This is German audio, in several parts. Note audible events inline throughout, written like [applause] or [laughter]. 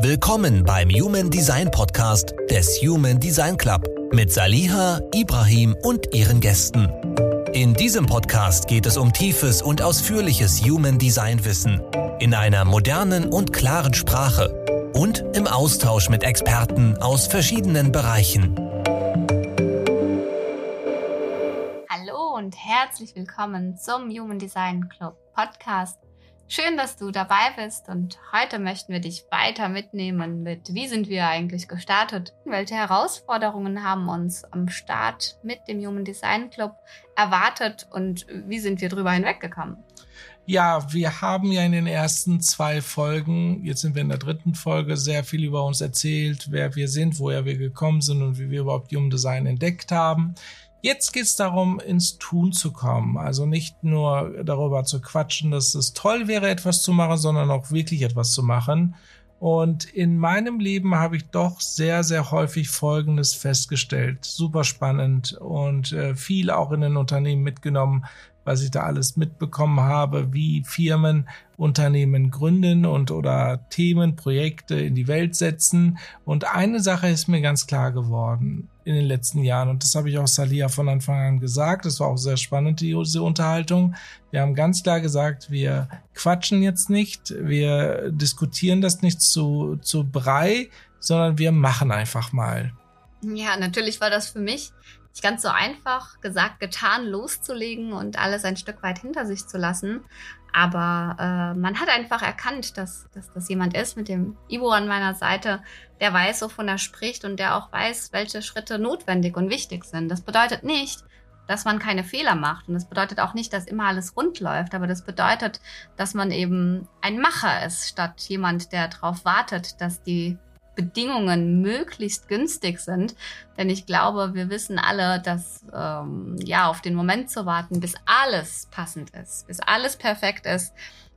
Willkommen beim Human Design Podcast des Human Design Club mit Saliha, Ibrahim und ihren Gästen. In diesem Podcast geht es um tiefes und ausführliches Human Design Wissen in einer modernen und klaren Sprache und im Austausch mit Experten aus verschiedenen Bereichen. Hallo und herzlich willkommen zum Human Design Club Podcast Schön, dass du dabei bist und heute möchten wir dich weiter mitnehmen mit, wie sind wir eigentlich gestartet? Welche Herausforderungen haben uns am Start mit dem Human Design Club erwartet und wie sind wir drüber hinweggekommen? Ja, wir haben ja in den ersten zwei Folgen, jetzt sind wir in der dritten Folge, sehr viel über uns erzählt, wer wir sind, woher wir gekommen sind und wie wir überhaupt Human Design entdeckt haben. Jetzt geht es darum, ins Tun zu kommen. Also nicht nur darüber zu quatschen, dass es toll wäre, etwas zu machen, sondern auch wirklich etwas zu machen. Und in meinem Leben habe ich doch sehr, sehr häufig Folgendes festgestellt. Super spannend und äh, viel auch in den Unternehmen mitgenommen, was ich da alles mitbekommen habe, wie Firmen Unternehmen gründen und oder Themen, Projekte in die Welt setzen. Und eine Sache ist mir ganz klar geworden in den letzten Jahren. Und das habe ich auch Salia von Anfang an gesagt. Das war auch sehr spannend, diese Unterhaltung. Wir haben ganz klar gesagt, wir quatschen jetzt nicht, wir diskutieren das nicht zu, zu Brei, sondern wir machen einfach mal. Ja, natürlich war das für mich nicht ganz so einfach gesagt, getan, loszulegen und alles ein Stück weit hinter sich zu lassen. Aber äh, man hat einfach erkannt, dass, dass das jemand ist mit dem Ivo an meiner Seite, der weiß, wovon er spricht und der auch weiß, welche Schritte notwendig und wichtig sind. Das bedeutet nicht, dass man keine Fehler macht. Und das bedeutet auch nicht, dass immer alles rund läuft, aber das bedeutet, dass man eben ein Macher ist, statt jemand, der darauf wartet, dass die Bedingungen möglichst günstig sind. Denn ich glaube, wir wissen alle, dass ähm, ja auf den Moment zu warten, bis alles passend ist, bis alles perfekt ist,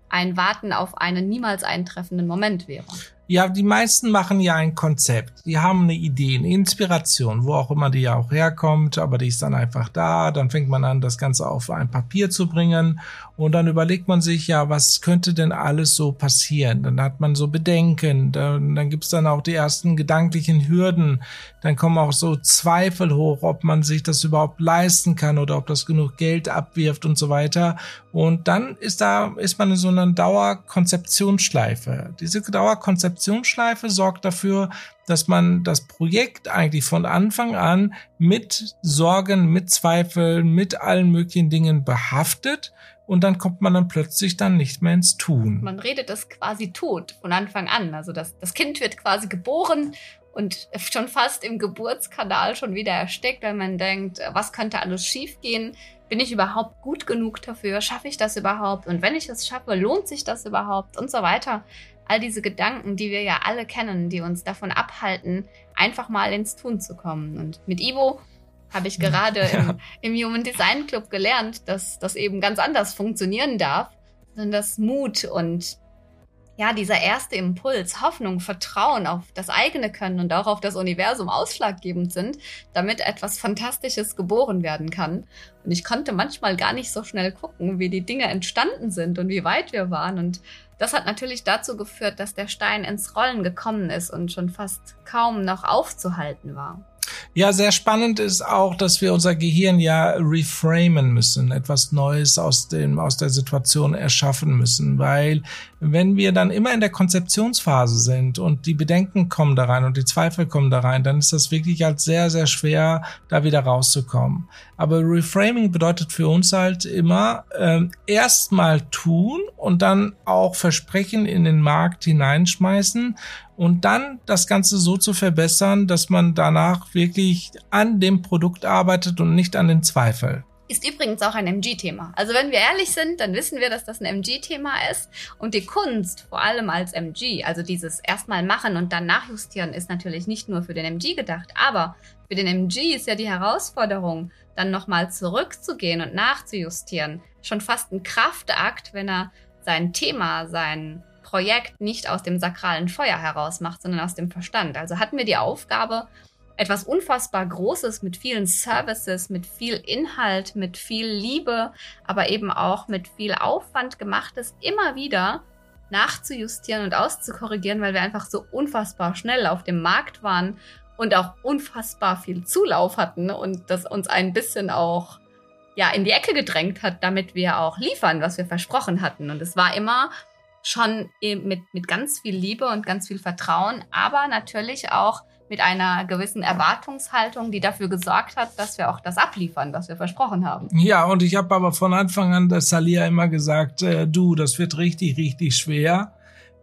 ein Warten auf einen niemals eintreffenden Moment wäre. Ja, die meisten machen ja ein Konzept. Die haben eine Idee, eine Inspiration, wo auch immer die ja auch herkommt, aber die ist dann einfach da. Dann fängt man an, das Ganze auf ein Papier zu bringen und dann überlegt man sich, ja, was könnte denn alles so passieren? Dann hat man so Bedenken, dann, dann gibt's dann auch die ersten gedanklichen Hürden. Dann kommen auch so Zweifel hoch, ob man sich das überhaupt leisten kann oder ob das genug Geld abwirft und so weiter. Und dann ist da, ist man in so einer Dauerkonzeptionsschleife. Diese Dauerkonzeption Konzeptionsschleife sorgt dafür, dass man das Projekt eigentlich von Anfang an mit Sorgen, mit Zweifeln, mit allen möglichen Dingen behaftet und dann kommt man dann plötzlich dann nicht mehr ins Tun. Man redet das quasi tot von Anfang an. Also das, das Kind wird quasi geboren und schon fast im Geburtskanal schon wieder erstickt, weil man denkt, was könnte alles schiefgehen? Bin ich überhaupt gut genug dafür? Schaffe ich das überhaupt? Und wenn ich es schaffe, lohnt sich das überhaupt? Und so weiter all diese Gedanken, die wir ja alle kennen, die uns davon abhalten, einfach mal ins Tun zu kommen. Und mit Ivo habe ich gerade ja. im, im, Human Design Club gelernt, dass das eben ganz anders funktionieren darf, sondern dass Mut und ja, dieser erste Impuls, Hoffnung, Vertrauen auf das eigene Können und auch auf das Universum ausschlaggebend sind, damit etwas Fantastisches geboren werden kann. Und ich konnte manchmal gar nicht so schnell gucken, wie die Dinge entstanden sind und wie weit wir waren. Und das hat natürlich dazu geführt, dass der Stein ins Rollen gekommen ist und schon fast kaum noch aufzuhalten war. Ja, sehr spannend ist auch, dass wir unser Gehirn ja reframen müssen, etwas Neues aus dem, aus der Situation erschaffen müssen, weil wenn wir dann immer in der Konzeptionsphase sind und die Bedenken kommen da rein und die Zweifel kommen da rein, dann ist das wirklich halt sehr, sehr schwer, da wieder rauszukommen. Aber Reframing bedeutet für uns halt immer äh, erstmal tun und dann auch Versprechen in den Markt hineinschmeißen und dann das Ganze so zu verbessern, dass man danach wirklich an dem Produkt arbeitet und nicht an den Zweifel. Ist übrigens auch ein MG-Thema. Also wenn wir ehrlich sind, dann wissen wir, dass das ein MG-Thema ist. Und die Kunst, vor allem als MG, also dieses erstmal machen und dann nachjustieren, ist natürlich nicht nur für den MG gedacht. Aber für den MG ist ja die Herausforderung, dann nochmal zurückzugehen und nachzujustieren, schon fast ein Kraftakt, wenn er sein Thema, sein Projekt nicht aus dem sakralen Feuer heraus macht, sondern aus dem Verstand. Also hatten wir die Aufgabe, etwas unfassbar Großes mit vielen Services, mit viel Inhalt, mit viel Liebe, aber eben auch mit viel Aufwand gemachtes immer wieder nachzujustieren und auszukorrigieren, weil wir einfach so unfassbar schnell auf dem Markt waren und auch unfassbar viel Zulauf hatten und das uns ein bisschen auch ja in die Ecke gedrängt hat, damit wir auch liefern, was wir versprochen hatten. Und es war immer schon mit, mit ganz viel Liebe und ganz viel Vertrauen, aber natürlich auch mit einer gewissen Erwartungshaltung, die dafür gesorgt hat, dass wir auch das abliefern, was wir versprochen haben. Ja, und ich habe aber von Anfang an der Salia immer gesagt, äh, du, das wird richtig, richtig schwer.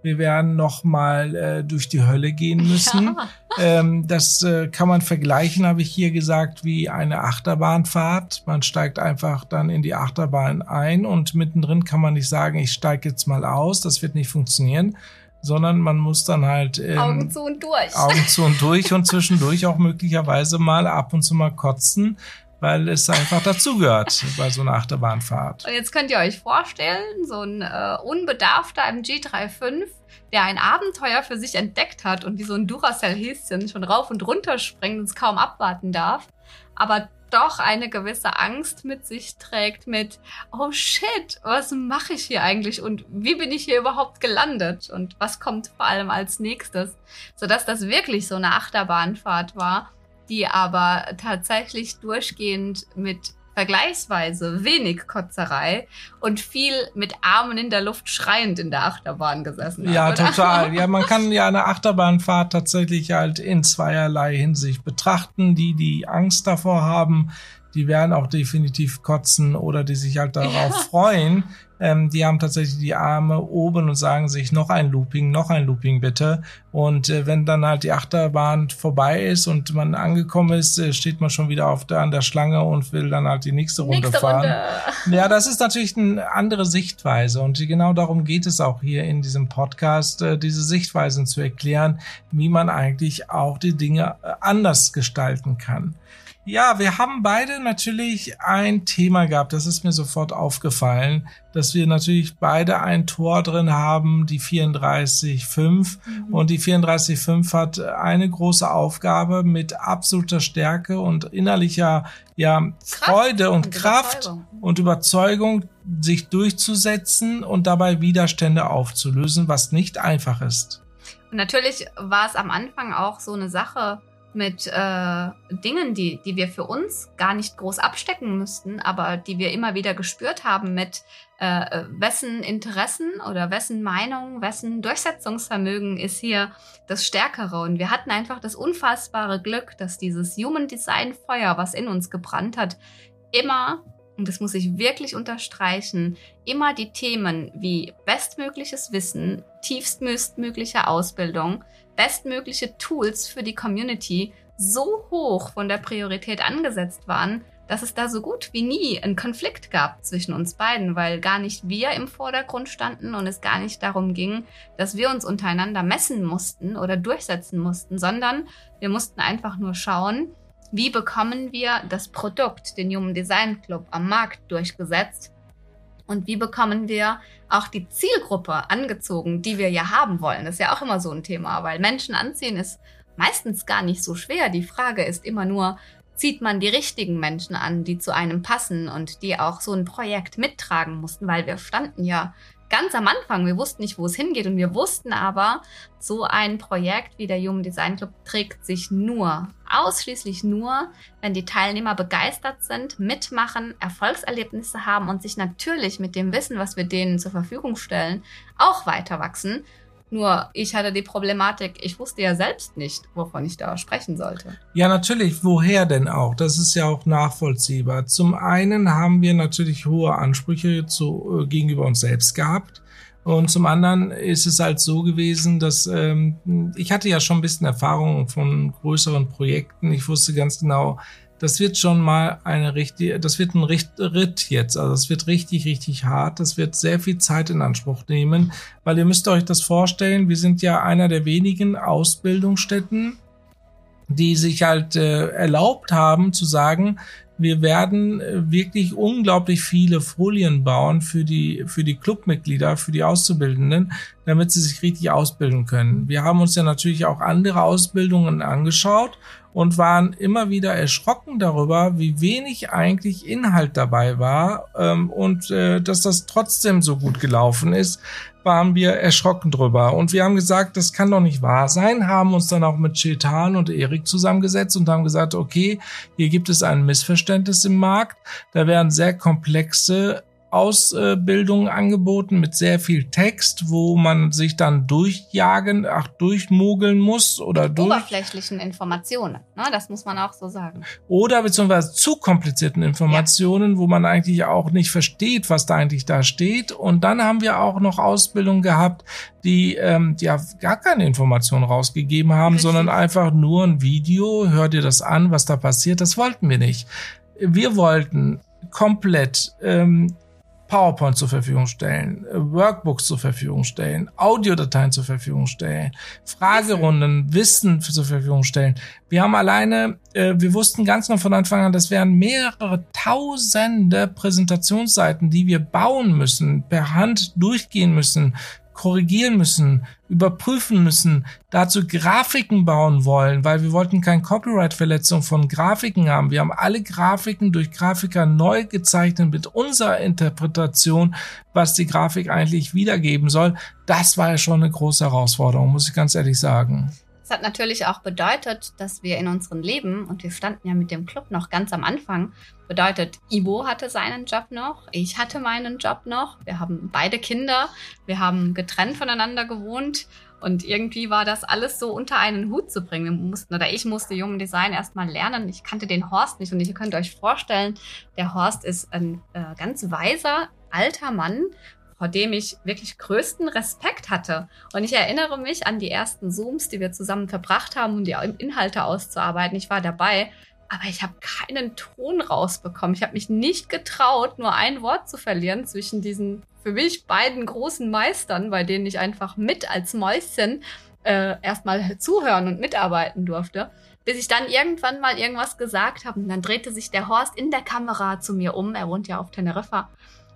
Wir werden noch mal äh, durch die Hölle gehen müssen. Ja. Ähm, das äh, kann man vergleichen, habe ich hier gesagt, wie eine Achterbahnfahrt. Man steigt einfach dann in die Achterbahn ein und mittendrin kann man nicht sagen, ich steige jetzt mal aus. Das wird nicht funktionieren sondern man muss dann halt ähm, Augen zu und durch. Augen zu und durch und zwischendurch auch möglicherweise mal ab und zu mal kotzen, weil es einfach dazugehört bei so einer Achterbahnfahrt. Und jetzt könnt ihr euch vorstellen, so ein äh, unbedarfter MG35, der ein Abenteuer für sich entdeckt hat und wie so ein Duracell-Häschen schon rauf und runter springt und es kaum abwarten darf, aber doch eine gewisse Angst mit sich trägt mit, oh shit, was mache ich hier eigentlich und wie bin ich hier überhaupt gelandet und was kommt vor allem als nächstes, sodass das wirklich so eine Achterbahnfahrt war, die aber tatsächlich durchgehend mit vergleichsweise wenig Kotzerei und viel mit Armen in der Luft schreiend in der Achterbahn gesessen Ja, oder? total. Ja, man kann ja eine [laughs] Achterbahnfahrt tatsächlich halt in zweierlei Hinsicht betrachten. Die, die Angst davor haben, die werden auch definitiv kotzen oder die sich halt darauf ja. freuen, ähm, die haben tatsächlich die Arme oben und sagen sich noch ein Looping, noch ein Looping bitte. Und äh, wenn dann halt die Achterbahn vorbei ist und man angekommen ist, äh, steht man schon wieder auf der, an der Schlange und will dann halt die nächste Runde nächste fahren. Runde. Ja, das ist natürlich eine andere Sichtweise und genau darum geht es auch hier in diesem Podcast, äh, diese Sichtweisen zu erklären, wie man eigentlich auch die Dinge äh, anders gestalten kann. Ja, wir haben beide natürlich ein Thema gehabt. Das ist mir sofort aufgefallen, dass wir natürlich beide ein Tor drin haben, die 34.5. Mhm. Und die 34.5 hat eine große Aufgabe mit absoluter Stärke und innerlicher ja, Freude und, und Kraft Überzeugung. und Überzeugung, sich durchzusetzen und dabei Widerstände aufzulösen, was nicht einfach ist. Und natürlich war es am Anfang auch so eine Sache, mit äh, Dingen, die, die wir für uns gar nicht groß abstecken müssten, aber die wir immer wieder gespürt haben mit äh, wessen Interessen oder wessen Meinung, wessen Durchsetzungsvermögen ist hier das Stärkere. Und wir hatten einfach das unfassbare Glück, dass dieses Human Design Feuer, was in uns gebrannt hat, immer und das muss ich wirklich unterstreichen, immer die Themen wie bestmögliches Wissen, tiefstmögliche Ausbildung, bestmögliche Tools für die Community so hoch von der Priorität angesetzt waren, dass es da so gut wie nie einen Konflikt gab zwischen uns beiden, weil gar nicht wir im Vordergrund standen und es gar nicht darum ging, dass wir uns untereinander messen mussten oder durchsetzen mussten, sondern wir mussten einfach nur schauen, wie bekommen wir das Produkt, den Human Design Club, am Markt durchgesetzt, und wie bekommen wir auch die Zielgruppe angezogen, die wir ja haben wollen? Das ist ja auch immer so ein Thema, weil Menschen anziehen ist meistens gar nicht so schwer. Die Frage ist immer nur, zieht man die richtigen Menschen an, die zu einem passen und die auch so ein Projekt mittragen mussten, weil wir standen ja ganz am Anfang. Wir wussten nicht, wo es hingeht und wir wussten aber, so ein Projekt wie der Human Design Club trägt sich nur, ausschließlich nur, wenn die Teilnehmer begeistert sind, mitmachen, Erfolgserlebnisse haben und sich natürlich mit dem Wissen, was wir denen zur Verfügung stellen, auch weiter wachsen. Nur ich hatte die Problematik, ich wusste ja selbst nicht, wovon ich da sprechen sollte. Ja, natürlich. Woher denn auch? Das ist ja auch nachvollziehbar. Zum einen haben wir natürlich hohe Ansprüche zu, äh, gegenüber uns selbst gehabt. Und zum anderen ist es halt so gewesen, dass ähm, ich hatte ja schon ein bisschen Erfahrung von größeren Projekten. Ich wusste ganz genau, das wird schon mal eine richtige, das wird ein Ritt jetzt. Also es wird richtig, richtig hart. Das wird sehr viel Zeit in Anspruch nehmen, weil ihr müsst euch das vorstellen. Wir sind ja einer der wenigen Ausbildungsstätten, die sich halt äh, erlaubt haben zu sagen, wir werden äh, wirklich unglaublich viele Folien bauen für die, für die Clubmitglieder, für die Auszubildenden, damit sie sich richtig ausbilden können. Wir haben uns ja natürlich auch andere Ausbildungen angeschaut und waren immer wieder erschrocken darüber, wie wenig eigentlich Inhalt dabei war ähm, und äh, dass das trotzdem so gut gelaufen ist, waren wir erschrocken drüber. Und wir haben gesagt, das kann doch nicht wahr sein, haben uns dann auch mit Chetan und Erik zusammengesetzt und haben gesagt, okay, hier gibt es ein Missverständnis im Markt. Da werden sehr komplexe Ausbildung angeboten mit sehr viel Text, wo man sich dann durchjagen, ach, durchmogeln muss oder durch. Oberflächlichen Informationen, ne? das muss man auch so sagen. Oder beziehungsweise zu komplizierten Informationen, ja. wo man eigentlich auch nicht versteht, was da eigentlich da steht. Und dann haben wir auch noch Ausbildung gehabt, die ähm, ja gar keine Informationen rausgegeben haben, Richtig. sondern einfach nur ein Video, hör dir das an, was da passiert. Das wollten wir nicht. Wir wollten komplett ähm, PowerPoint zur Verfügung stellen, äh, Workbooks zur Verfügung stellen, Audiodateien zur Verfügung stellen, Fragerunden, Wissen zur Verfügung stellen. Wir haben alleine, äh, wir wussten ganz noch von Anfang an, das wären mehrere tausende Präsentationsseiten, die wir bauen müssen, per Hand durchgehen müssen, korrigieren müssen, überprüfen müssen, dazu Grafiken bauen wollen, weil wir wollten kein Copyright-Verletzung von Grafiken haben. Wir haben alle Grafiken durch Grafiker neu gezeichnet mit unserer Interpretation, was die Grafik eigentlich wiedergeben soll. Das war ja schon eine große Herausforderung, muss ich ganz ehrlich sagen. Das hat natürlich auch bedeutet, dass wir in unserem Leben, und wir standen ja mit dem Club noch ganz am Anfang, bedeutet, Ibo hatte seinen Job noch, ich hatte meinen Job noch, wir haben beide Kinder, wir haben getrennt voneinander gewohnt und irgendwie war das alles so unter einen Hut zu bringen. Wir mussten, oder ich musste Human Design erstmal lernen. Ich kannte den Horst nicht und ihr könnt euch vorstellen, der Horst ist ein äh, ganz weiser, alter Mann vor dem ich wirklich größten Respekt hatte. Und ich erinnere mich an die ersten Zooms, die wir zusammen verbracht haben, um die Inhalte auszuarbeiten. Ich war dabei, aber ich habe keinen Ton rausbekommen. Ich habe mich nicht getraut, nur ein Wort zu verlieren zwischen diesen für mich beiden großen Meistern, bei denen ich einfach mit als Mäuschen äh, erstmal zuhören und mitarbeiten durfte bis ich dann irgendwann mal irgendwas gesagt habe. Und dann drehte sich der Horst in der Kamera zu mir um, er wohnt ja auf Teneriffa,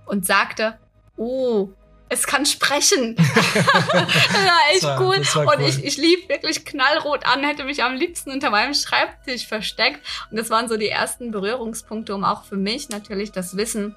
und sagte, oh, es kann sprechen. [laughs] war echt war, cool. Und cool. ich, ich lief wirklich knallrot an, hätte mich am liebsten unter meinem Schreibtisch versteckt. Und das waren so die ersten Berührungspunkte, um auch für mich natürlich das Wissen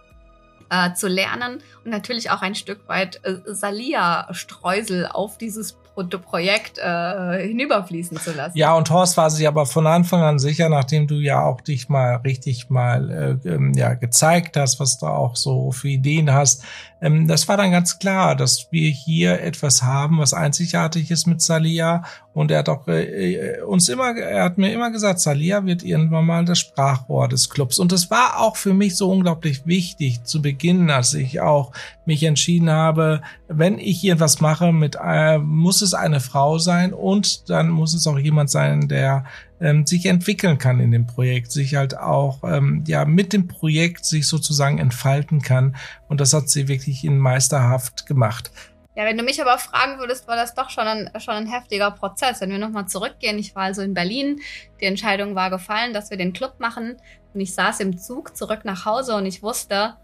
äh, zu lernen und natürlich auch ein Stück weit äh, Salia-Streusel auf dieses Projekt äh, hinüberfließen zu lassen. Ja, und Horst war sich aber von Anfang an sicher, nachdem du ja auch dich mal richtig mal äh, ähm, ja gezeigt hast, was du auch so für Ideen hast, ähm, das war dann ganz klar, dass wir hier etwas haben, was einzigartig ist mit Salia. Und er hat auch äh, äh, uns immer, er hat mir immer gesagt, Salia wird irgendwann mal das Sprachrohr des Clubs. Und das war auch für mich so unglaublich wichtig zu Beginn, als ich auch mich entschieden habe, wenn ich hier etwas mache, mit äh, muss es eine Frau sein und dann muss es auch jemand sein, der ähm, sich entwickeln kann in dem Projekt, sich halt auch ähm, ja mit dem Projekt sich sozusagen entfalten kann. Und das hat sie wirklich in meisterhaft gemacht. Ja, wenn du mich aber fragen würdest, war das doch schon ein, schon ein heftiger Prozess. Wenn wir nochmal zurückgehen, ich war also in Berlin, die Entscheidung war gefallen, dass wir den Club machen und ich saß im Zug zurück nach Hause und ich wusste,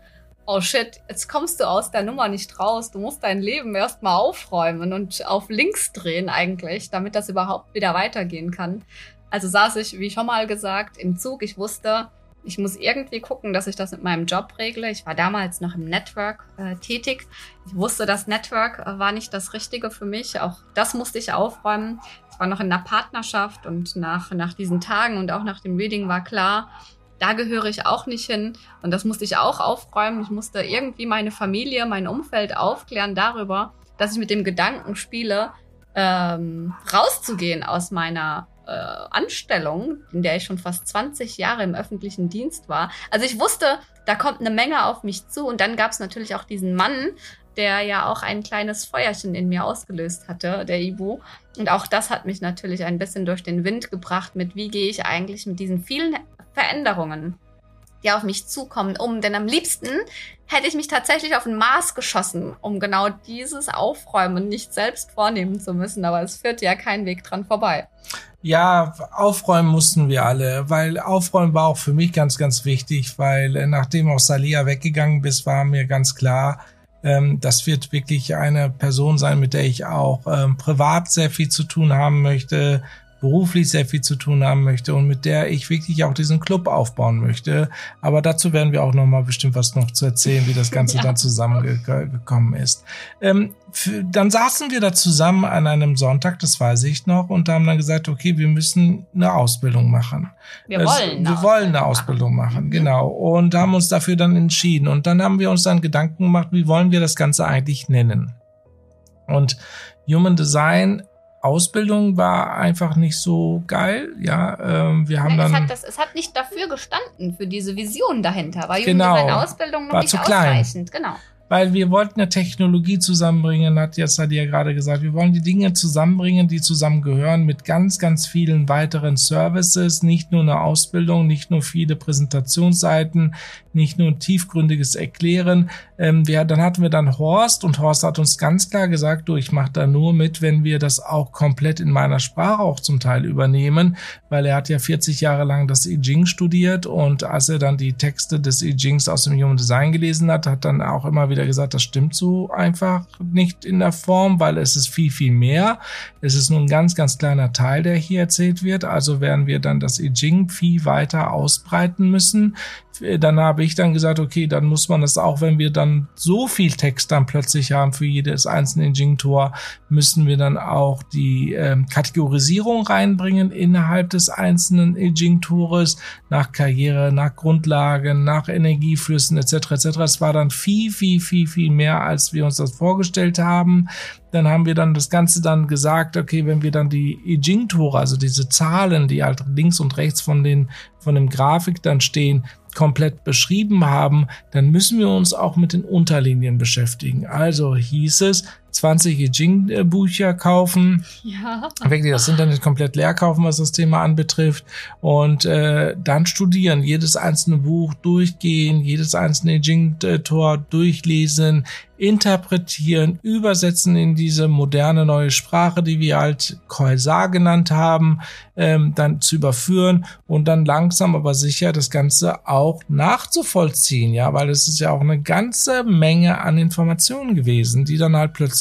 oh shit, jetzt kommst du aus der Nummer nicht raus, du musst dein Leben erstmal aufräumen und auf links drehen eigentlich, damit das überhaupt wieder weitergehen kann. Also saß ich, wie schon mal gesagt, im Zug. Ich wusste, ich muss irgendwie gucken, dass ich das mit meinem Job regle. Ich war damals noch im Network äh, tätig. Ich wusste, das Network äh, war nicht das Richtige für mich. Auch das musste ich aufräumen. Ich war noch in einer Partnerschaft und nach, nach diesen Tagen und auch nach dem Reading war klar, da gehöre ich auch nicht hin. Und das musste ich auch aufräumen. Ich musste irgendwie meine Familie, mein Umfeld aufklären darüber, dass ich mit dem Gedanken spiele, ähm, rauszugehen aus meiner äh, Anstellung, in der ich schon fast 20 Jahre im öffentlichen Dienst war. Also ich wusste, da kommt eine Menge auf mich zu. Und dann gab es natürlich auch diesen Mann, der ja auch ein kleines Feuerchen in mir ausgelöst hatte, der Ibu. Und auch das hat mich natürlich ein bisschen durch den Wind gebracht mit, wie gehe ich eigentlich mit diesen vielen Veränderungen die auf mich zukommen, um. Denn am liebsten hätte ich mich tatsächlich auf den Mars geschossen, um genau dieses Aufräumen nicht selbst vornehmen zu müssen. Aber es führt ja kein Weg dran vorbei. Ja, aufräumen mussten wir alle, weil aufräumen war auch für mich ganz, ganz wichtig, weil äh, nachdem auch Salia weggegangen bist, war mir ganz klar, ähm, das wird wirklich eine Person sein, mit der ich auch ähm, privat sehr viel zu tun haben möchte, beruflich sehr viel zu tun haben möchte und mit der ich wirklich auch diesen Club aufbauen möchte. Aber dazu werden wir auch noch mal bestimmt was noch zu erzählen, wie das Ganze ja. dann zusammengekommen ist. Ähm, dann saßen wir da zusammen an einem Sonntag, das weiß ich noch, und haben dann gesagt, okay, wir müssen eine Ausbildung machen. Wir wollen, also, eine, wir wollen eine Ausbildung machen, machen mhm. genau. Und haben uns dafür dann entschieden. Und dann haben wir uns dann Gedanken gemacht, wie wollen wir das Ganze eigentlich nennen? Und Human Design Ausbildung war einfach nicht so geil. Ja, ähm, wir haben Nein, dann. Es hat, das, es hat nicht dafür gestanden, für diese Vision dahinter. War genau, Jugendausbildung noch war nicht zu ausreichend. Klein. Genau weil wir wollten ja Technologie zusammenbringen, hat jetzt Sadia gerade gesagt. Wir wollen die Dinge zusammenbringen, die zusammengehören mit ganz, ganz vielen weiteren Services, nicht nur eine Ausbildung, nicht nur viele Präsentationsseiten, nicht nur ein tiefgründiges Erklären. Ähm, wir, dann hatten wir dann Horst und Horst hat uns ganz klar gesagt, du, ich mache da nur mit, wenn wir das auch komplett in meiner Sprache auch zum Teil übernehmen, weil er hat ja 40 Jahre lang das I Ching studiert und als er dann die Texte des I Chings aus dem Human Design gelesen hat, hat dann auch immer wieder wieder gesagt, das stimmt so einfach nicht in der Form, weil es ist viel, viel mehr. Es ist nur ein ganz, ganz kleiner Teil, der hier erzählt wird. Also werden wir dann das I Ching viel weiter ausbreiten müssen dann habe ich dann gesagt, okay, dann muss man das auch, wenn wir dann so viel Text dann plötzlich haben für jedes einzelne Jing-Tor, müssen wir dann auch die ähm, Kategorisierung reinbringen innerhalb des einzelnen Jing-Tores nach Karriere, nach Grundlagen, nach Energieflüssen etc. etc. Es war dann viel, viel, viel, viel mehr, als wir uns das vorgestellt haben. Dann haben wir dann das Ganze dann gesagt, okay, wenn wir dann die I Ching-Tore, also diese Zahlen, die halt links und rechts von den von dem Grafik dann stehen, komplett beschrieben haben, dann müssen wir uns auch mit den Unterlinien beschäftigen. Also hieß es, 20 Jing-Bücher kaufen. Ja. Wirklich das Internet komplett leer kaufen, was das Thema anbetrifft. Und äh, dann studieren, jedes einzelne Buch durchgehen, jedes einzelne Jing-Tor durchlesen, interpretieren, übersetzen in diese moderne neue Sprache, die wir halt Koisar genannt haben, ähm, dann zu überführen und dann langsam aber sicher das Ganze auch nachzuvollziehen, ja, weil es ist ja auch eine ganze Menge an Informationen gewesen, die dann halt plötzlich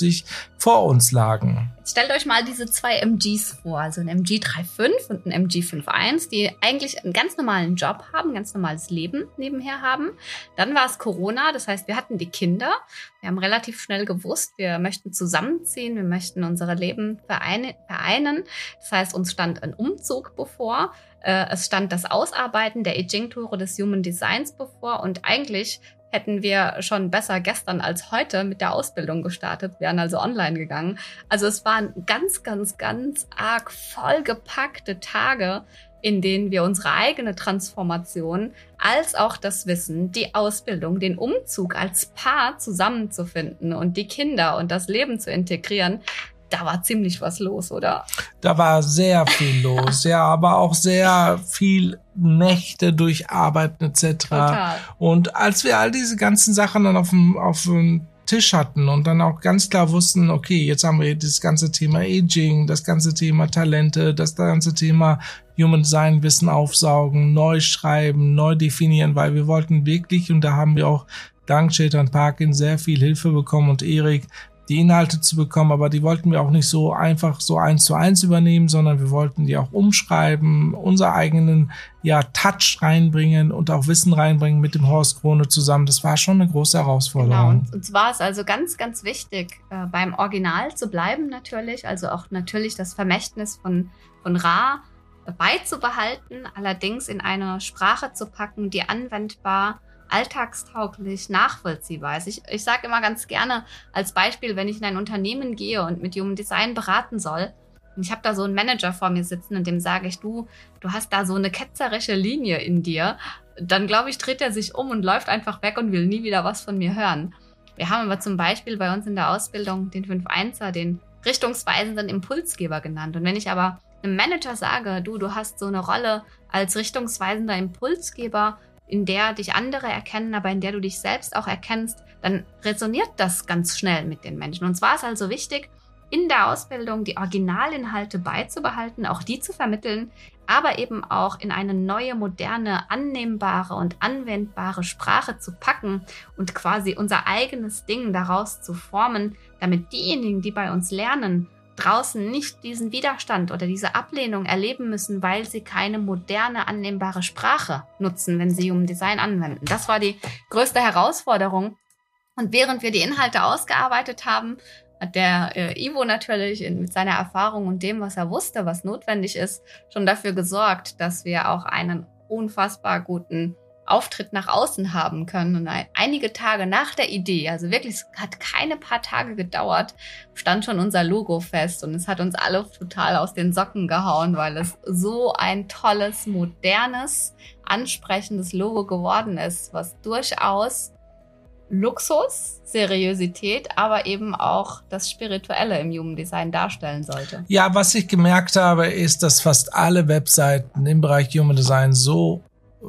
vor uns lagen. Stellt euch mal diese zwei MGs vor, also ein MG 3.5 und ein MG 5.1, die eigentlich einen ganz normalen Job haben, ein ganz normales Leben nebenher haben. Dann war es Corona, das heißt, wir hatten die Kinder. Wir haben relativ schnell gewusst, wir möchten zusammenziehen, wir möchten unsere Leben vereinen. Das heißt, uns stand ein Umzug bevor. Äh, es stand das Ausarbeiten der I Ching-Tore des Human Designs bevor und eigentlich hätten wir schon besser gestern als heute mit der Ausbildung gestartet, wären also online gegangen. Also es waren ganz, ganz, ganz arg vollgepackte Tage, in denen wir unsere eigene Transformation als auch das Wissen, die Ausbildung, den Umzug als Paar zusammenzufinden und die Kinder und das Leben zu integrieren, da war ziemlich was los, oder? Da war sehr viel los, [laughs] ja, aber auch sehr viel Nächte durcharbeiten etc. Total. Und als wir all diese ganzen Sachen dann auf dem, auf dem Tisch hatten und dann auch ganz klar wussten, okay, jetzt haben wir das ganze Thema Aging, das ganze Thema Talente, das ganze Thema Human Design Wissen aufsaugen, neu schreiben, neu definieren, weil wir wollten wirklich, und da haben wir auch dank Chetan Parkin sehr viel Hilfe bekommen und Erik, die Inhalte zu bekommen, aber die wollten wir auch nicht so einfach so eins zu eins übernehmen, sondern wir wollten die auch umschreiben, unser eigenen ja Touch reinbringen und auch Wissen reinbringen mit dem Horst Krone zusammen. Das war schon eine große Herausforderung. Genau, und uns war es also ganz, ganz wichtig, äh, beim Original zu bleiben natürlich, also auch natürlich das Vermächtnis von, von Ra beizubehalten, allerdings in eine Sprache zu packen, die anwendbar alltagstauglich nachvollziehbar ist. Ich, ich sage immer ganz gerne als Beispiel, wenn ich in ein Unternehmen gehe und mit Human Design beraten soll, und ich habe da so einen Manager vor mir sitzen und dem sage ich, du, du hast da so eine ketzerische Linie in dir, dann glaube ich, dreht er sich um und läuft einfach weg und will nie wieder was von mir hören. Wir haben aber zum Beispiel bei uns in der Ausbildung den 5-1er, den richtungsweisenden Impulsgeber genannt. Und wenn ich aber einem Manager sage, du, du hast so eine Rolle als richtungsweisender Impulsgeber, in der dich andere erkennen, aber in der du dich selbst auch erkennst, dann resoniert das ganz schnell mit den Menschen. Und zwar ist also wichtig, in der Ausbildung die Originalinhalte beizubehalten, auch die zu vermitteln, aber eben auch in eine neue, moderne, annehmbare und anwendbare Sprache zu packen und quasi unser eigenes Ding daraus zu formen, damit diejenigen, die bei uns lernen, draußen nicht diesen Widerstand oder diese Ablehnung erleben müssen, weil sie keine moderne, annehmbare Sprache nutzen, wenn sie Human Design anwenden. Das war die größte Herausforderung. Und während wir die Inhalte ausgearbeitet haben, hat der äh, Ivo natürlich in, mit seiner Erfahrung und dem, was er wusste, was notwendig ist, schon dafür gesorgt, dass wir auch einen unfassbar guten Auftritt nach außen haben können. Und einige Tage nach der Idee, also wirklich, es hat keine paar Tage gedauert, stand schon unser Logo fest und es hat uns alle total aus den Socken gehauen, weil es so ein tolles, modernes, ansprechendes Logo geworden ist, was durchaus Luxus, Seriosität, aber eben auch das Spirituelle im Human Design darstellen sollte. Ja, was ich gemerkt habe, ist, dass fast alle Webseiten im Bereich Human Design so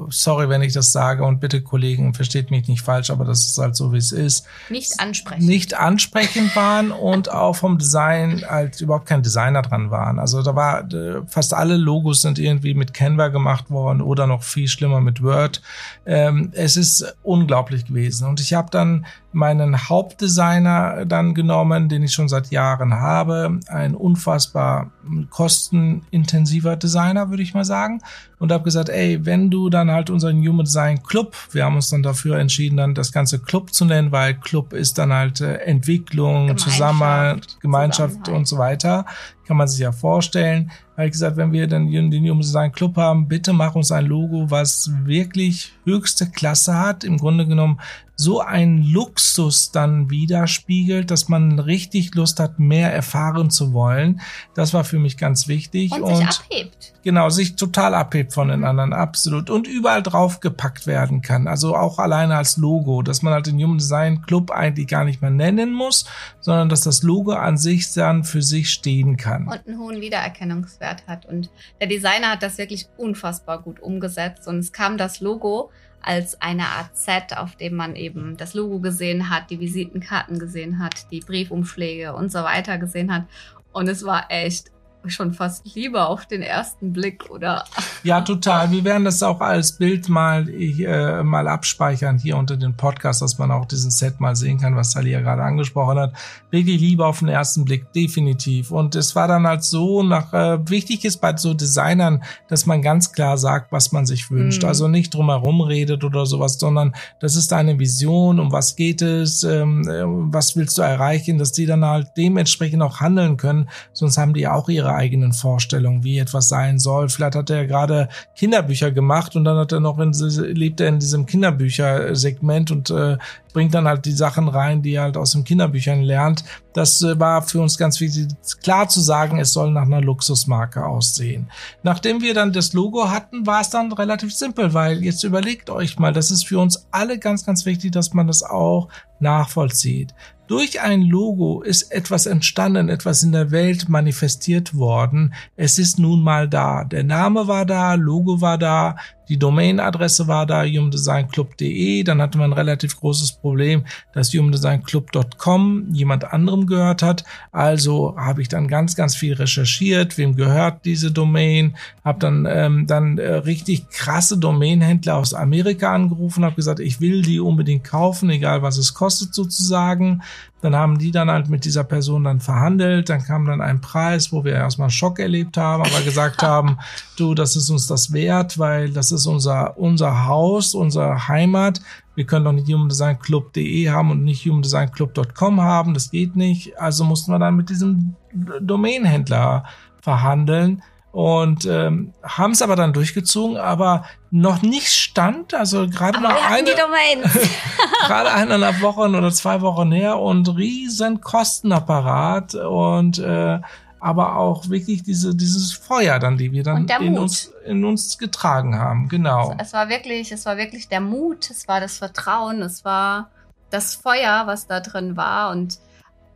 sorry, wenn ich das sage und bitte Kollegen, versteht mich nicht falsch, aber das ist halt so, wie es ist. Nicht ansprechend. Nicht ansprechend waren und auch vom Design halt überhaupt kein Designer dran waren. Also da war, fast alle Logos sind irgendwie mit Canva gemacht worden oder noch viel schlimmer mit Word. Ähm, es ist unglaublich gewesen und ich habe dann meinen Hauptdesigner dann genommen, den ich schon seit Jahren habe. Ein unfassbar kostenintensiver Designer, würde ich mal sagen. Und habe gesagt, ey, wenn du dann halt unseren Human Design Club, wir haben uns dann dafür entschieden, dann das ganze Club zu nennen, weil Club ist dann halt äh, Entwicklung, Zusammenhalt, Gemeinschaft und so weiter. Kann man sich ja vorstellen. Habe ich gesagt, wenn wir dann den Human Design Club haben, bitte mach uns ein Logo, was wirklich höchste Klasse hat. Im Grunde genommen so ein Luxus dann widerspiegelt, dass man richtig Lust hat, mehr erfahren zu wollen. Das war für mich ganz wichtig. Und, und sich abhebt. Genau, sich total abhebt von den mhm. anderen, absolut. Und überall drauf gepackt werden kann. Also auch alleine als Logo, dass man halt den Human Design Club eigentlich gar nicht mehr nennen muss, sondern dass das Logo an sich dann für sich stehen kann. Und einen hohen Wiedererkennungswert hat. Und der Designer hat das wirklich unfassbar gut umgesetzt. Und es kam das Logo als eine Art Set, auf dem man eben das Logo gesehen hat, die Visitenkarten gesehen hat, die Briefumschläge und so weiter gesehen hat. Und es war echt schon fast lieber auf den ersten Blick, oder? Ja, total. Wir werden das auch als Bild mal, äh, mal abspeichern hier unter den Podcast, dass man auch diesen Set mal sehen kann, was Sally ja gerade angesprochen hat. Wirklich lieber auf den ersten Blick, definitiv. Und es war dann halt so, nach äh, wichtig ist bei so Designern, dass man ganz klar sagt, was man sich wünscht. Mhm. Also nicht drumherum redet oder sowas, sondern das ist eine Vision, um was geht es, ähm, äh, was willst du erreichen, dass die dann halt dementsprechend auch handeln können. Sonst haben die auch ihre ihre eigenen Vorstellungen, wie etwas sein soll. Vielleicht hat er gerade Kinderbücher gemacht und dann hat er noch, wenn sie, lebt er in diesem Kinderbüchersegment und äh, bringt dann halt die Sachen rein, die er halt aus den Kinderbüchern lernt. Das äh, war für uns ganz wichtig, klar zu sagen, es soll nach einer Luxusmarke aussehen. Nachdem wir dann das Logo hatten, war es dann relativ simpel, weil jetzt überlegt euch mal, das ist für uns alle ganz, ganz wichtig, dass man das auch nachvollzieht. Durch ein Logo ist etwas entstanden, etwas in der Welt manifestiert worden. Es ist nun mal da. Der Name war da, Logo war da, die Domainadresse war da, humdesignclub.de. Dann hatte man ein relativ großes Problem, dass humdesignclub.com jemand anderem gehört hat. Also habe ich dann ganz, ganz viel recherchiert. Wem gehört diese Domain? Habe dann ähm, dann äh, richtig krasse Domainhändler aus Amerika angerufen, habe gesagt, ich will die unbedingt kaufen, egal was es kostet sozusagen. Dann haben die dann halt mit dieser Person dann verhandelt. Dann kam dann ein Preis, wo wir erstmal einen Schock erlebt haben, aber gesagt [laughs] haben, du, das ist uns das wert, weil das ist unser, unser Haus, unsere Heimat. Wir können doch nicht humanddesignclub.de haben und nicht humanddesignclub.com haben. Das geht nicht. Also mussten wir dann mit diesem Domainhändler verhandeln und ähm, haben es aber dann durchgezogen, aber noch nicht stand, also gerade mal eine, [laughs] [laughs] gerade eineinhalb Wochen oder zwei Wochen her und riesen Kostenapparat und äh, aber auch wirklich diese dieses Feuer dann, die wir dann in uns in uns getragen haben, genau. Es war wirklich, es war wirklich der Mut, es war das Vertrauen, es war das Feuer, was da drin war und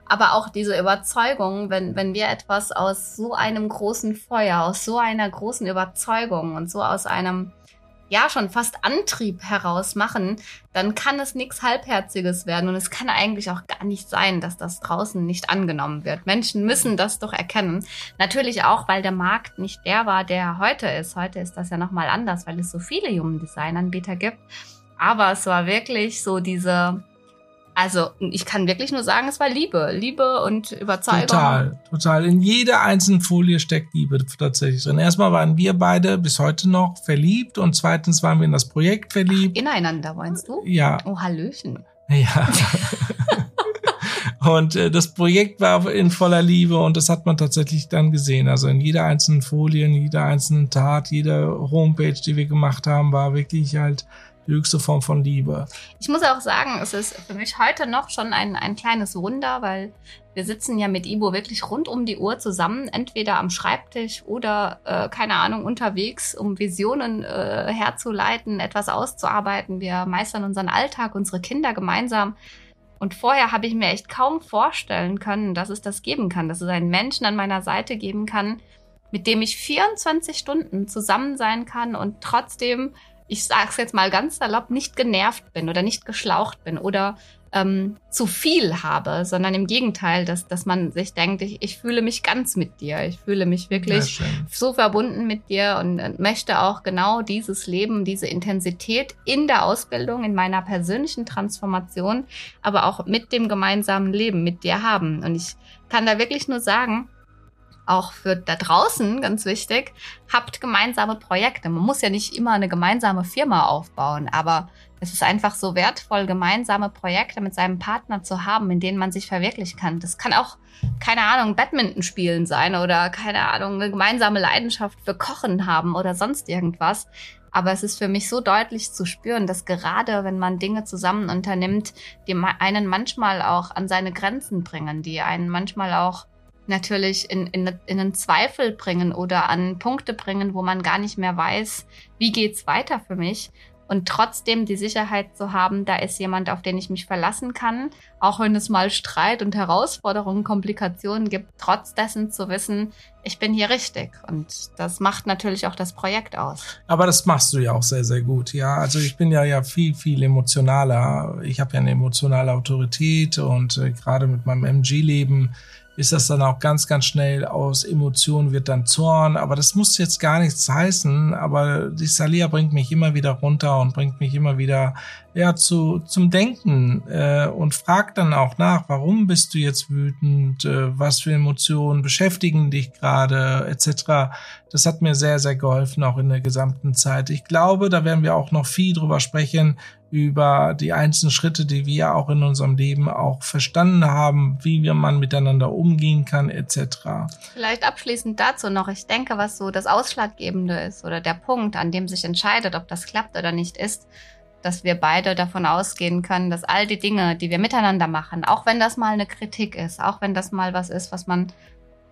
aber auch diese Überzeugung, wenn, wenn wir etwas aus so einem großen Feuer, aus so einer großen Überzeugung und so aus einem ja schon fast Antrieb heraus machen, dann kann es nichts Halbherziges werden. Und es kann eigentlich auch gar nicht sein, dass das draußen nicht angenommen wird. Menschen müssen das doch erkennen. Natürlich auch, weil der Markt nicht der war, der heute ist. Heute ist das ja nochmal anders, weil es so viele Human Design Anbieter gibt. Aber es war wirklich so diese also ich kann wirklich nur sagen, es war Liebe. Liebe und Überzeugung. Total, total. In jeder einzelnen Folie steckt Liebe tatsächlich drin. Erstmal waren wir beide bis heute noch verliebt und zweitens waren wir in das Projekt verliebt. Ach, ineinander, meinst du? Ja. Oh, Hallöchen. Ja. [laughs] und äh, das Projekt war in voller Liebe und das hat man tatsächlich dann gesehen. Also in jeder einzelnen Folie, in jeder einzelnen Tat, jede Homepage, die wir gemacht haben, war wirklich halt höchste Form von Liebe. Ich muss auch sagen, es ist für mich heute noch schon ein, ein kleines Wunder, weil wir sitzen ja mit Ibo wirklich rund um die Uhr zusammen, entweder am Schreibtisch oder, äh, keine Ahnung, unterwegs, um Visionen äh, herzuleiten, etwas auszuarbeiten. Wir meistern unseren Alltag, unsere Kinder gemeinsam. Und vorher habe ich mir echt kaum vorstellen können, dass es das geben kann, dass es einen Menschen an meiner Seite geben kann, mit dem ich 24 Stunden zusammen sein kann und trotzdem ich sage es jetzt mal ganz salopp, nicht genervt bin oder nicht geschlaucht bin oder ähm, zu viel habe, sondern im Gegenteil, dass, dass man sich denkt, ich, ich fühle mich ganz mit dir. Ich fühle mich wirklich so verbunden mit dir und, und möchte auch genau dieses Leben, diese Intensität in der Ausbildung, in meiner persönlichen Transformation, aber auch mit dem gemeinsamen Leben mit dir haben. Und ich kann da wirklich nur sagen, auch für da draußen ganz wichtig, habt gemeinsame Projekte. Man muss ja nicht immer eine gemeinsame Firma aufbauen, aber es ist einfach so wertvoll, gemeinsame Projekte mit seinem Partner zu haben, in denen man sich verwirklichen kann. Das kann auch, keine Ahnung, Badminton spielen sein oder, keine Ahnung, eine gemeinsame Leidenschaft für Kochen haben oder sonst irgendwas. Aber es ist für mich so deutlich zu spüren, dass gerade wenn man Dinge zusammen unternimmt, die einen manchmal auch an seine Grenzen bringen, die einen manchmal auch natürlich in, in, in einen Zweifel bringen oder an Punkte bringen, wo man gar nicht mehr weiß, wie geht's weiter für mich. Und trotzdem die Sicherheit zu haben, da ist jemand, auf den ich mich verlassen kann, auch wenn es mal Streit und Herausforderungen, Komplikationen gibt, trotz dessen zu wissen, ich bin hier richtig. Und das macht natürlich auch das Projekt aus. Aber das machst du ja auch sehr, sehr gut. Ja, also ich bin ja ja viel, viel emotionaler. Ich habe ja eine emotionale Autorität und äh, gerade mit meinem MG-Leben ist das dann auch ganz, ganz schnell aus Emotionen wird dann Zorn. Aber das muss jetzt gar nichts heißen. Aber die Salia bringt mich immer wieder runter und bringt mich immer wieder ja zu zum Denken äh, und fragt dann auch nach, warum bist du jetzt wütend, äh, was für Emotionen beschäftigen dich gerade etc. Das hat mir sehr sehr geholfen auch in der gesamten Zeit. Ich glaube, da werden wir auch noch viel drüber sprechen, über die einzelnen Schritte, die wir auch in unserem Leben auch verstanden haben, wie wir man miteinander umgehen kann, etc. Vielleicht abschließend dazu noch, ich denke, was so das Ausschlaggebende ist oder der Punkt, an dem sich entscheidet, ob das klappt oder nicht, ist, dass wir beide davon ausgehen können, dass all die Dinge, die wir miteinander machen, auch wenn das mal eine Kritik ist, auch wenn das mal was ist, was man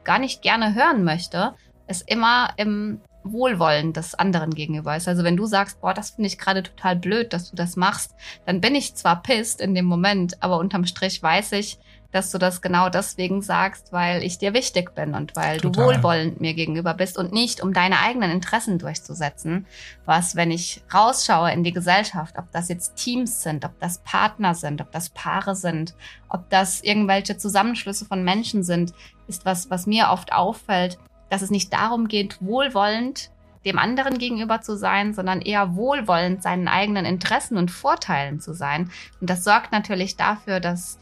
gar nicht gerne hören möchte, es immer im Wohlwollen des anderen gegenüber ist. Also wenn du sagst, boah, das finde ich gerade total blöd, dass du das machst, dann bin ich zwar pisst in dem Moment, aber unterm Strich weiß ich, dass du das genau deswegen sagst, weil ich dir wichtig bin und weil total. du wohlwollend mir gegenüber bist und nicht, um deine eigenen Interessen durchzusetzen. Was, wenn ich rausschaue in die Gesellschaft, ob das jetzt Teams sind, ob das Partner sind, ob das Paare sind, ob das irgendwelche Zusammenschlüsse von Menschen sind, ist was, was mir oft auffällt, dass es nicht darum geht, wohlwollend dem anderen gegenüber zu sein, sondern eher wohlwollend seinen eigenen Interessen und Vorteilen zu sein. Und das sorgt natürlich dafür, dass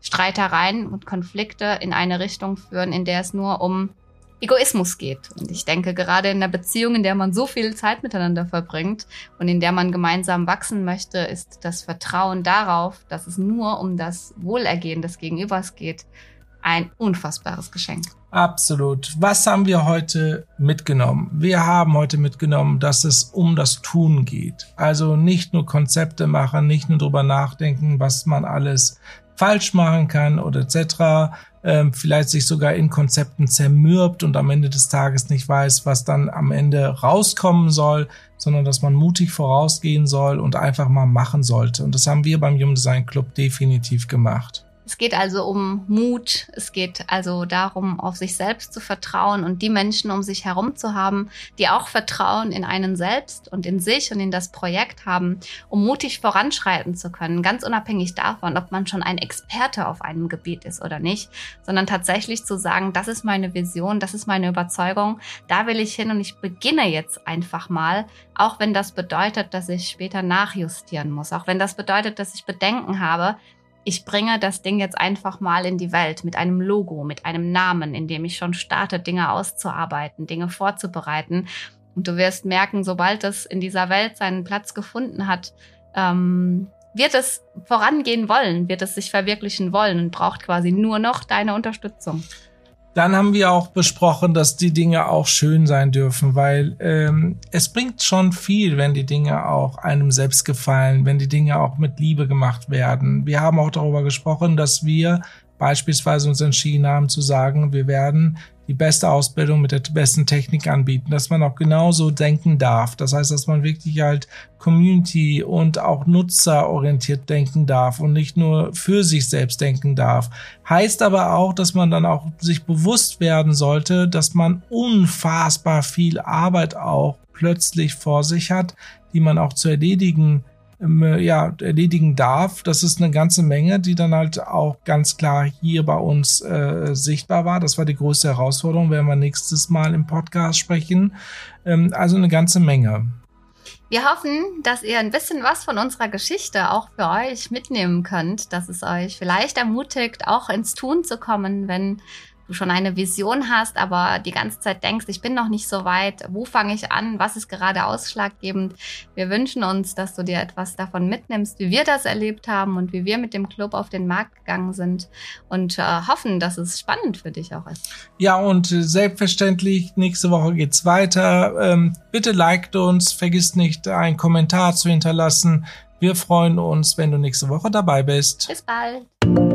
Streitereien und Konflikte in eine Richtung führen, in der es nur um Egoismus geht. Und ich denke, gerade in einer Beziehung, in der man so viel Zeit miteinander verbringt und in der man gemeinsam wachsen möchte, ist das Vertrauen darauf, dass es nur um das Wohlergehen des Gegenübers geht, ein unfassbares Geschenk. Absolut. Was haben wir heute mitgenommen? Wir haben heute mitgenommen, dass es um das Tun geht. Also nicht nur Konzepte machen, nicht nur drüber nachdenken, was man alles falsch machen kann oder etc. Ähm, vielleicht sich sogar in Konzepten zermürbt und am Ende des Tages nicht weiß, was dann am Ende rauskommen soll, sondern dass man mutig vorausgehen soll und einfach mal machen sollte. Und das haben wir beim Human Design Club definitiv gemacht. Es geht also um Mut, es geht also darum, auf sich selbst zu vertrauen und die Menschen um sich herum zu haben, die auch Vertrauen in einen selbst und in sich und in das Projekt haben, um mutig voranschreiten zu können, ganz unabhängig davon, ob man schon ein Experte auf einem Gebiet ist oder nicht, sondern tatsächlich zu sagen, das ist meine Vision, das ist meine Überzeugung, da will ich hin und ich beginne jetzt einfach mal, auch wenn das bedeutet, dass ich später nachjustieren muss, auch wenn das bedeutet, dass ich Bedenken habe, ich bringe das Ding jetzt einfach mal in die Welt mit einem Logo, mit einem Namen, in dem ich schon starte, Dinge auszuarbeiten, Dinge vorzubereiten. Und du wirst merken, sobald es in dieser Welt seinen Platz gefunden hat, ähm, wird es vorangehen wollen, wird es sich verwirklichen wollen und braucht quasi nur noch deine Unterstützung. Dann haben wir auch besprochen, dass die Dinge auch schön sein dürfen, weil ähm, es bringt schon viel, wenn die Dinge auch einem selbst gefallen, wenn die Dinge auch mit Liebe gemacht werden. Wir haben auch darüber gesprochen, dass wir beispielsweise uns entschieden haben zu sagen, wir werden die beste Ausbildung mit der besten Technik anbieten, dass man auch genauso denken darf. Das heißt, dass man wirklich halt Community und auch nutzerorientiert denken darf und nicht nur für sich selbst denken darf. Heißt aber auch, dass man dann auch sich bewusst werden sollte, dass man unfassbar viel Arbeit auch plötzlich vor sich hat, die man auch zu erledigen ähm, ja, erledigen darf. Das ist eine ganze Menge, die dann halt auch ganz klar hier bei uns äh, sichtbar war. Das war die größte Herausforderung, werden wir nächstes Mal im Podcast sprechen. Ähm, also eine ganze Menge. Wir hoffen, dass ihr ein bisschen was von unserer Geschichte auch für euch mitnehmen könnt, dass es euch vielleicht ermutigt, auch ins Tun zu kommen, wenn du schon eine Vision hast, aber die ganze Zeit denkst, ich bin noch nicht so weit, wo fange ich an, was ist gerade ausschlaggebend. Wir wünschen uns, dass du dir etwas davon mitnimmst, wie wir das erlebt haben und wie wir mit dem Club auf den Markt gegangen sind und äh, hoffen, dass es spannend für dich auch ist. Ja, und selbstverständlich, nächste Woche geht's weiter. Ähm, bitte liked uns, vergiss nicht, einen Kommentar zu hinterlassen. Wir freuen uns, wenn du nächste Woche dabei bist. Bis bald.